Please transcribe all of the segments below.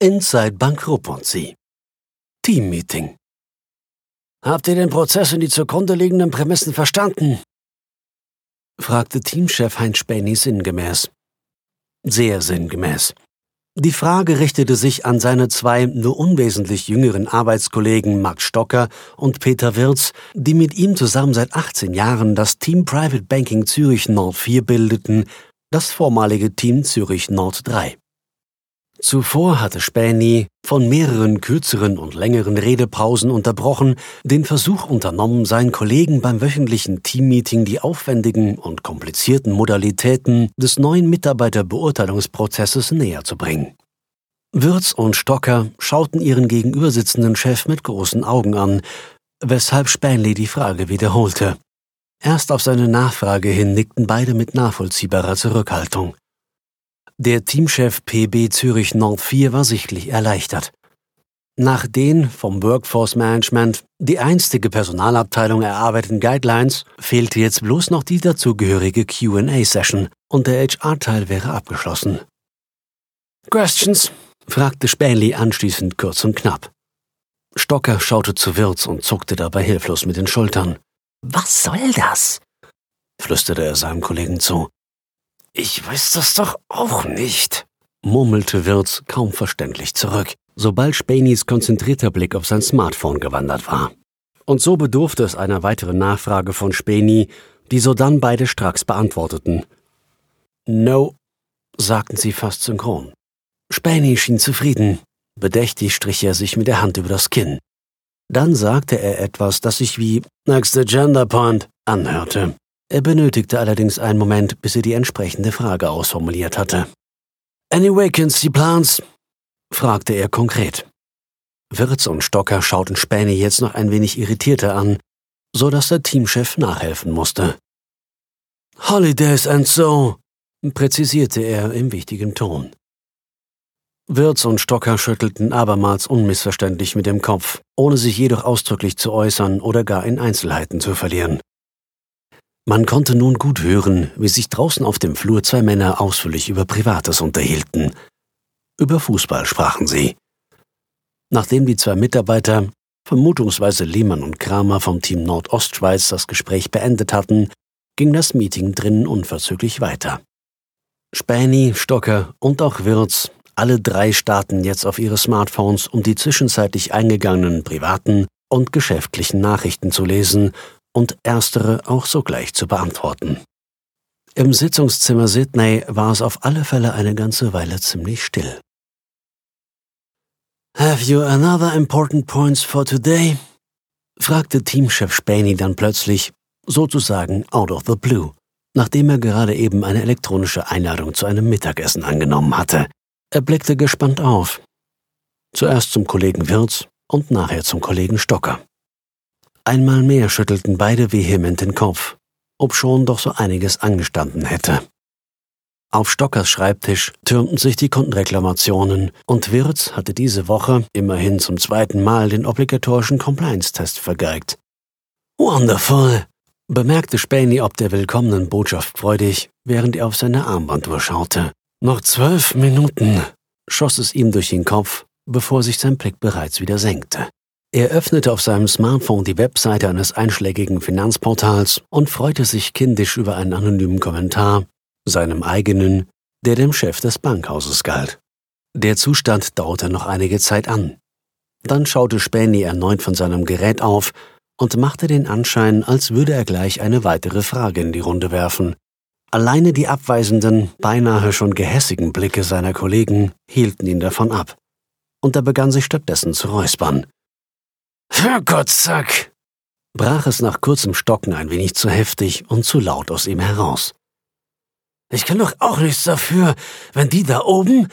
Inside Bank Sie. Teammeeting. Habt ihr den Prozess und die zugrunde liegenden Prämissen verstanden? fragte Teamchef Heinz Späni sinngemäß. Sehr sinngemäß. Die Frage richtete sich an seine zwei nur unwesentlich jüngeren Arbeitskollegen Max Stocker und Peter Wirz, die mit ihm zusammen seit 18 Jahren das Team Private Banking Zürich Nord 4 bildeten, das vormalige Team Zürich Nord 3. Zuvor hatte Späni, von mehreren kürzeren und längeren Redepausen unterbrochen, den Versuch unternommen, seinen Kollegen beim wöchentlichen Teammeeting die aufwendigen und komplizierten Modalitäten des neuen Mitarbeiterbeurteilungsprozesses näher zu bringen. Würz und Stocker schauten ihren gegenübersitzenden Chef mit großen Augen an, weshalb Spanley die Frage wiederholte. Erst auf seine Nachfrage hin nickten beide mit nachvollziehbarer Zurückhaltung. Der Teamchef PB Zürich Nord 4 war sichtlich erleichtert. Nach den vom Workforce Management, die einstige Personalabteilung erarbeiteten Guidelines, fehlte jetzt bloß noch die dazugehörige QA-Session und der HR-Teil wäre abgeschlossen. Questions? fragte Spanley anschließend kurz und knapp. Stocker schaute zu Wirz und zuckte dabei hilflos mit den Schultern. Was soll das? flüsterte er seinem Kollegen zu. Ich weiß das doch auch nicht, murmelte Wirz kaum verständlich zurück, sobald Spanys konzentrierter Blick auf sein Smartphone gewandert war. Und so bedurfte es einer weiteren Nachfrage von Speni, die sodann beide stracks beantworteten. No, sagten sie fast synchron. Spani schien zufrieden. Bedächtig strich er sich mit der Hand über das Kinn. Dann sagte er etwas, das sich wie Next Agenda Point anhörte. Er benötigte allerdings einen Moment, bis er die entsprechende Frage ausformuliert hatte. Any vacancy plans? fragte er konkret. Wirz und Stocker schauten Späne jetzt noch ein wenig irritierter an, so dass der Teamchef nachhelfen musste. Holidays and so, präzisierte er im wichtigen Ton. Wirz und Stocker schüttelten abermals unmissverständlich mit dem Kopf, ohne sich jedoch ausdrücklich zu äußern oder gar in Einzelheiten zu verlieren. Man konnte nun gut hören, wie sich draußen auf dem Flur zwei Männer ausführlich über Privates unterhielten. Über Fußball sprachen sie. Nachdem die zwei Mitarbeiter, vermutungsweise Lehmann und Kramer vom Team Nordostschweiz, das Gespräch beendet hatten, ging das Meeting drinnen unverzüglich weiter. Späni, Stocker und auch Wirz, alle drei starten jetzt auf ihre Smartphones, um die zwischenzeitlich eingegangenen privaten und geschäftlichen Nachrichten zu lesen und erstere auch sogleich zu beantworten. Im Sitzungszimmer Sydney war es auf alle Fälle eine ganze Weile ziemlich still. Have you another important points for today? fragte Teamchef Spaney dann plötzlich, sozusagen out of the blue, nachdem er gerade eben eine elektronische Einladung zu einem Mittagessen angenommen hatte. Er blickte gespannt auf. Zuerst zum Kollegen Wirz und nachher zum Kollegen Stocker. Einmal mehr schüttelten beide vehement den Kopf, obschon doch so einiges angestanden hätte. Auf Stockers Schreibtisch türmten sich die Kundenreklamationen und Wirz hatte diese Woche immerhin zum zweiten Mal den obligatorischen Compliance-Test vergeigt. Wonderful, bemerkte Spaney ob der willkommenen Botschaft freudig, während er auf seine Armbanduhr schaute. Noch zwölf Minuten, schoss es ihm durch den Kopf, bevor sich sein Blick bereits wieder senkte. Er öffnete auf seinem Smartphone die Webseite eines einschlägigen Finanzportals und freute sich kindisch über einen anonymen Kommentar, seinem eigenen, der dem Chef des Bankhauses galt. Der Zustand dauerte noch einige Zeit an. Dann schaute Späni erneut von seinem Gerät auf und machte den Anschein, als würde er gleich eine weitere Frage in die Runde werfen. Alleine die abweisenden, beinahe schon gehässigen Blicke seiner Kollegen hielten ihn davon ab. Und er begann sich stattdessen zu räuspern. Für Gott, Zack! brach es nach kurzem Stocken ein wenig zu heftig und zu laut aus ihm heraus. Ich kann doch auch nichts dafür, wenn die da oben,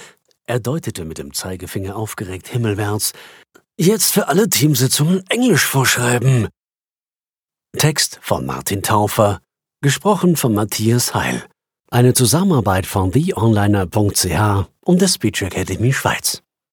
er deutete mit dem Zeigefinger aufgeregt himmelwärts, jetzt für alle Teamsitzungen Englisch vorschreiben. Text von Martin Taufer, gesprochen von Matthias Heil. Eine Zusammenarbeit von theonliner.ch und der Speech Academy Schweiz.